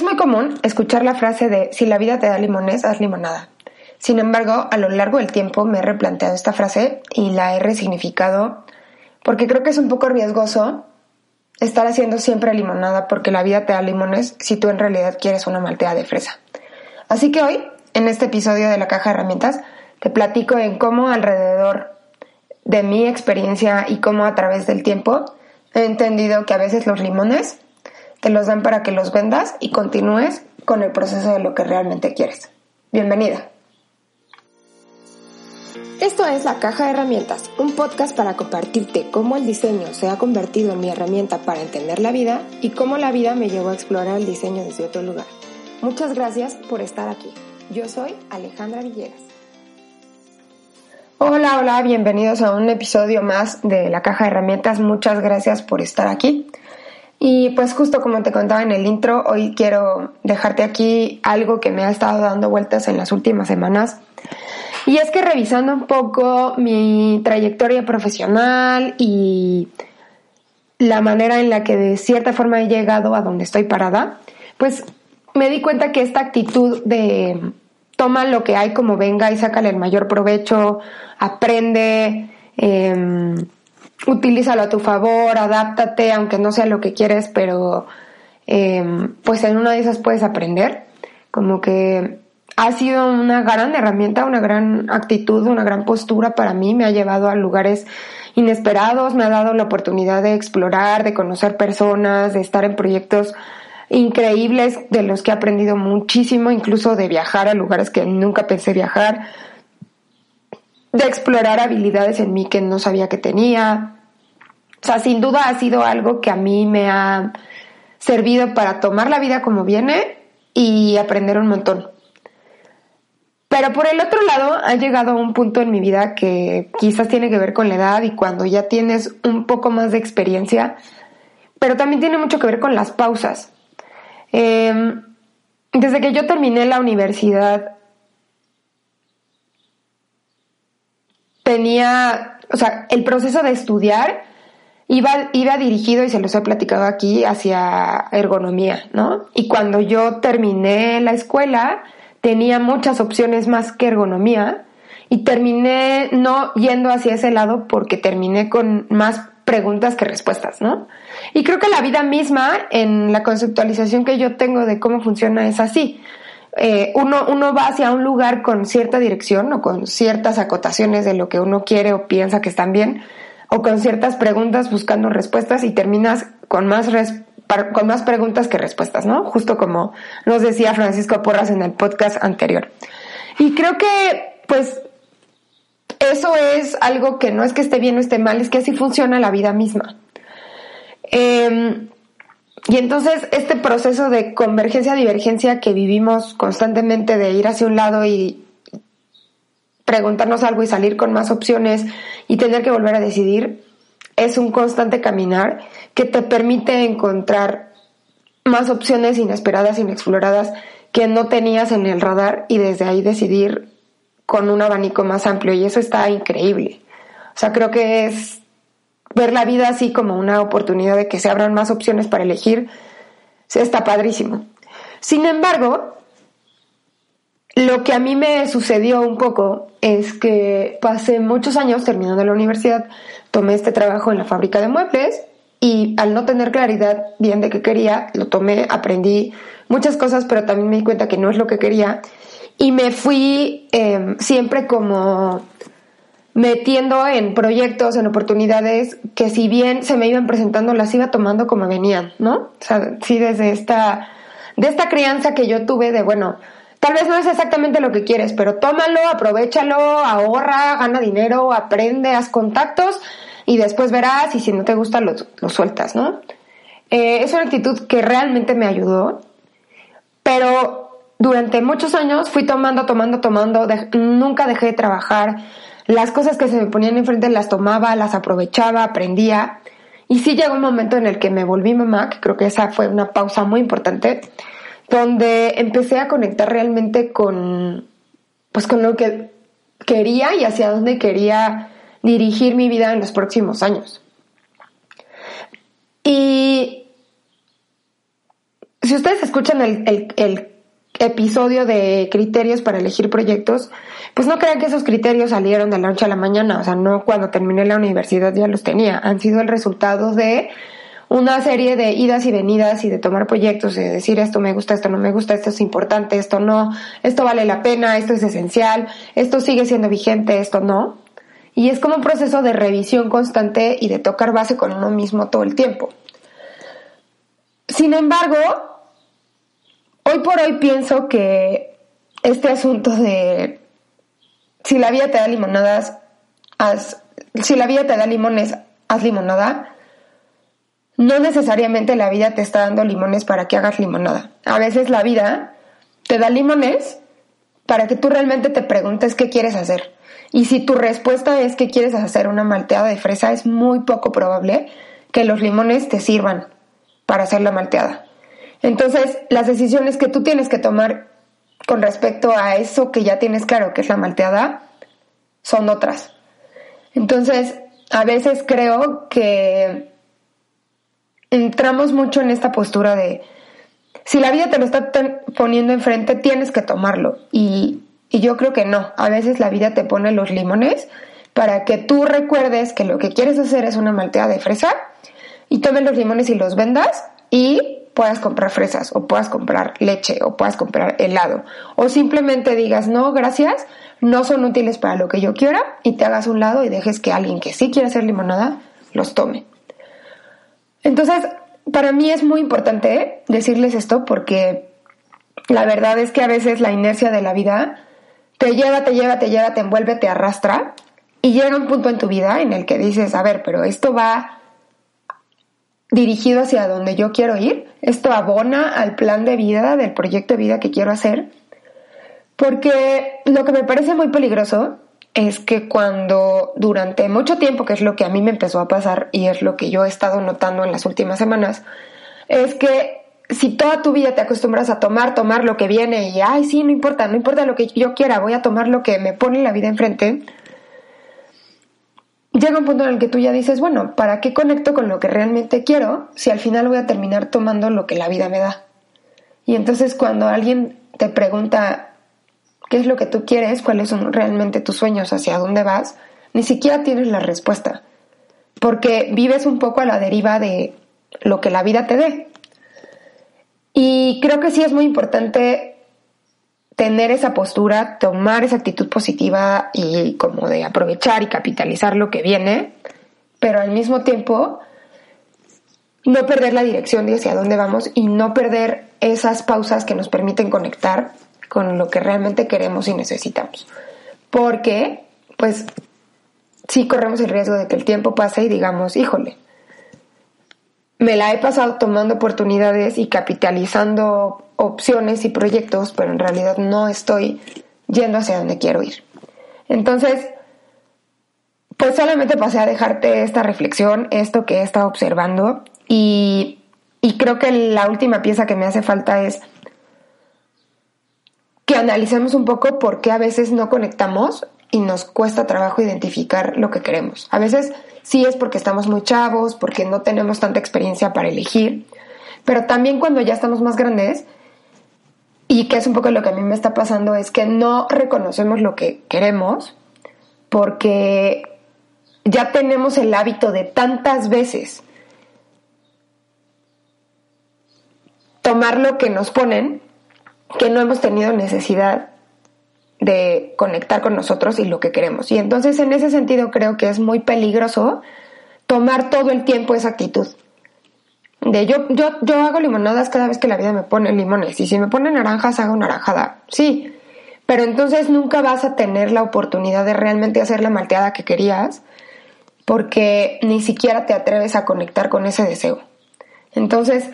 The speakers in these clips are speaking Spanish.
Es muy común escuchar la frase de si la vida te da limones, haz limonada. Sin embargo, a lo largo del tiempo me he replanteado esta frase y la he resignificado porque creo que es un poco riesgoso estar haciendo siempre limonada porque la vida te da limones si tú en realidad quieres una maltea de fresa. Así que hoy, en este episodio de la caja de herramientas, te platico en cómo alrededor de mi experiencia y cómo a través del tiempo he entendido que a veces los limones te los dan para que los vendas y continúes con el proceso de lo que realmente quieres. Bienvenida. Esto es La Caja de Herramientas, un podcast para compartirte cómo el diseño se ha convertido en mi herramienta para entender la vida y cómo la vida me llevó a explorar el diseño desde otro lugar. Muchas gracias por estar aquí. Yo soy Alejandra Villegas. Hola, hola, bienvenidos a un episodio más de La Caja de Herramientas. Muchas gracias por estar aquí. Y pues justo como te contaba en el intro, hoy quiero dejarte aquí algo que me ha estado dando vueltas en las últimas semanas. Y es que revisando un poco mi trayectoria profesional y la manera en la que de cierta forma he llegado a donde estoy parada, pues me di cuenta que esta actitud de toma lo que hay como venga y sácale el mayor provecho, aprende, eh, utilízalo a tu favor, adáptate, aunque no sea lo que quieres, pero em, pues en una de esas puedes aprender. Como que ha sido una gran herramienta, una gran actitud, una gran postura para mí, me ha llevado a lugares inesperados, me ha dado la oportunidad de explorar, de conocer personas, de estar en proyectos increíbles de los que he aprendido muchísimo, incluso de viajar a lugares que nunca pensé viajar de explorar habilidades en mí que no sabía que tenía. O sea, sin duda ha sido algo que a mí me ha servido para tomar la vida como viene y aprender un montón. Pero por el otro lado, ha llegado un punto en mi vida que quizás tiene que ver con la edad y cuando ya tienes un poco más de experiencia, pero también tiene mucho que ver con las pausas. Em, desde que yo terminé la universidad, tenía, o sea, el proceso de estudiar iba, iba dirigido, y se los he platicado aquí, hacia ergonomía, ¿no? Y cuando yo terminé la escuela, tenía muchas opciones más que ergonomía y terminé no yendo hacia ese lado porque terminé con más preguntas que respuestas, ¿no? Y creo que la vida misma, en la conceptualización que yo tengo de cómo funciona, es así. Eh, uno, uno va hacia un lugar con cierta dirección o con ciertas acotaciones de lo que uno quiere o piensa que están bien, o con ciertas preguntas buscando respuestas y terminas con más, con más preguntas que respuestas, ¿no? Justo como nos decía Francisco Porras en el podcast anterior. Y creo que, pues, eso es algo que no es que esté bien o esté mal, es que así funciona la vida misma. Eh, y entonces este proceso de convergencia-divergencia que vivimos constantemente de ir hacia un lado y preguntarnos algo y salir con más opciones y tener que volver a decidir, es un constante caminar que te permite encontrar más opciones inesperadas, inexploradas que no tenías en el radar y desde ahí decidir con un abanico más amplio y eso está increíble. O sea, creo que es ver la vida así como una oportunidad de que se abran más opciones para elegir, está padrísimo. Sin embargo, lo que a mí me sucedió un poco es que pasé muchos años terminando la universidad, tomé este trabajo en la fábrica de muebles y al no tener claridad bien de qué quería, lo tomé, aprendí muchas cosas, pero también me di cuenta que no es lo que quería y me fui em, siempre como metiendo en proyectos, en oportunidades que si bien se me iban presentando, las iba tomando como venían, ¿no? O sea, sí desde esta, de esta crianza que yo tuve de, bueno, tal vez no es exactamente lo que quieres, pero tómalo, aprovechalo, ahorra, gana dinero, aprende, haz contactos y después verás y si no te gusta lo, sueltas, ¿no? Eh, es una actitud que realmente me ayudó, pero durante muchos años fui tomando, tomando, tomando, nunca dejé de trabajar, las cosas que se me ponían enfrente las tomaba, las aprovechaba, aprendía. Y sí llegó un momento en el que me volví mamá, que creo que esa fue una pausa muy importante, donde empecé a conectar realmente con, pues con lo que quería y hacia dónde quería dirigir mi vida en los próximos años. Y si ustedes escuchan el, el, episodio de criterios para elegir proyectos, pues no crean que esos criterios salieron de la noche a la mañana, o sea, no cuando terminé la universidad ya los tenía, han sido el resultado de una serie de idas y venidas y de tomar proyectos y de decir esto me gusta, esto no me gusta, esto es importante, esto no, esto vale la pena, esto es esencial, esto sigue siendo vigente, esto no. Y es como un proceso de revisión constante y de tocar base con uno mismo todo el tiempo. Sin embargo, por hoy pienso que este asunto de si la vida te da limonadas, si la vida te da limones, haz limonada. No necesariamente la vida te está dando limones para que hagas limonada. A veces la vida te da limones para que tú realmente te preguntes qué quieres hacer. Y si tu respuesta es que quieres hacer una malteada de fresa, es muy poco probable que los limones te sirvan para hacer la malteada. Entonces, las decisiones que tú tienes que tomar con respecto a eso que ya tienes claro que es la malteada son otras. Entonces, a veces creo que entramos mucho en esta postura de si la vida te lo está poniendo enfrente, tienes que tomarlo. Y, y yo creo que no. A veces la vida te pone los limones para que tú recuerdes que lo que quieres hacer es una malteada de fresa y tomes los limones y los vendas y puedas comprar fresas o puedas comprar leche o puedas comprar helado. O simplemente digas no gracias no son útiles para lo que yo quiera y te hagas un lado y dejes que alguien que sí quiere hacer limonada los tome. Entonces para mí es muy importante decirles esto porque la verdad es que a veces la inercia de la vida te lleva, te lleva, te lleva, te envuelve, te arrastra y llega un punto en tu vida en el que dices, a ver, pero esto va dirigido hacia donde yo quiero ir. Esto abona al plan de vida, del proyecto de vida que quiero hacer. Porque lo que me parece muy peligroso es que cuando durante mucho tiempo, que es lo que a mí me empezó a pasar y es lo que yo he estado notando en las últimas semanas, es que si toda tu vida te acostumbras a tomar, tomar lo que viene y, ay, sí, no importa, no importa lo que yo quiera, voy a tomar lo que me pone la vida enfrente, llega un punto en el que tú ya dices, bueno, ¿para qué conecto con lo que realmente quiero si al final voy a terminar tomando lo que la vida me da? Y entonces cuando alguien te pregunta qué es lo que tú quieres, cuáles son realmente tus sueños, hacia dónde vas, ni siquiera tienes la respuesta, porque vives un poco a la deriva de lo que la vida te dé. Y creo que sí es muy importante tener esa postura, tomar esa actitud positiva y como de aprovechar y capitalizar lo que viene, pero al mismo tiempo no perder la dirección de hacia dónde vamos y no perder esas pausas que nos permiten conectar con lo que realmente queremos y necesitamos. Porque, pues, sí corremos el riesgo de que el tiempo pase y digamos, híjole, me la he pasado tomando oportunidades y capitalizando opciones y proyectos, pero en realidad no estoy yendo hacia donde quiero ir. Entonces, pues solamente pasé a dejarte esta reflexión, esto que he estado observando y, y creo que la última pieza que me hace falta es que analicemos un poco por qué a veces no conectamos y nos cuesta trabajo identificar lo que queremos. A veces sí es porque estamos muy chavos, porque no tenemos tanta experiencia para elegir, pero también cuando ya estamos más grandes, y que es un poco lo que a mí me está pasando, es que no reconocemos lo que queremos porque ya tenemos el hábito de tantas veces tomar lo que nos ponen que no hemos tenido necesidad de conectar con nosotros y lo que queremos. Y entonces en ese sentido creo que es muy peligroso tomar todo el tiempo esa actitud. De yo, yo, yo hago limonadas cada vez que la vida me pone limones. Y si me pone naranjas, hago naranjada. Sí. Pero entonces nunca vas a tener la oportunidad de realmente hacer la malteada que querías. Porque ni siquiera te atreves a conectar con ese deseo. Entonces,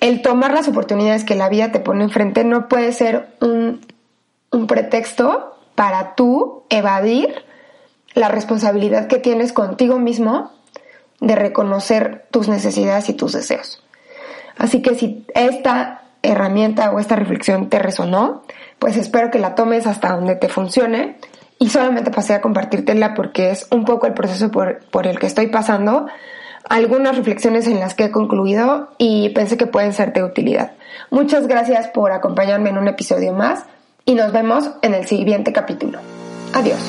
el tomar las oportunidades que la vida te pone enfrente no puede ser un, un pretexto para tú evadir la responsabilidad que tienes contigo mismo de reconocer tus necesidades y tus deseos. Así que si esta herramienta o esta reflexión te resonó, pues espero que la tomes hasta donde te funcione y solamente pasé a compartírtela porque es un poco el proceso por, por el que estoy pasando algunas reflexiones en las que he concluido y pensé que pueden ser de utilidad. Muchas gracias por acompañarme en un episodio más y nos vemos en el siguiente capítulo. Adiós.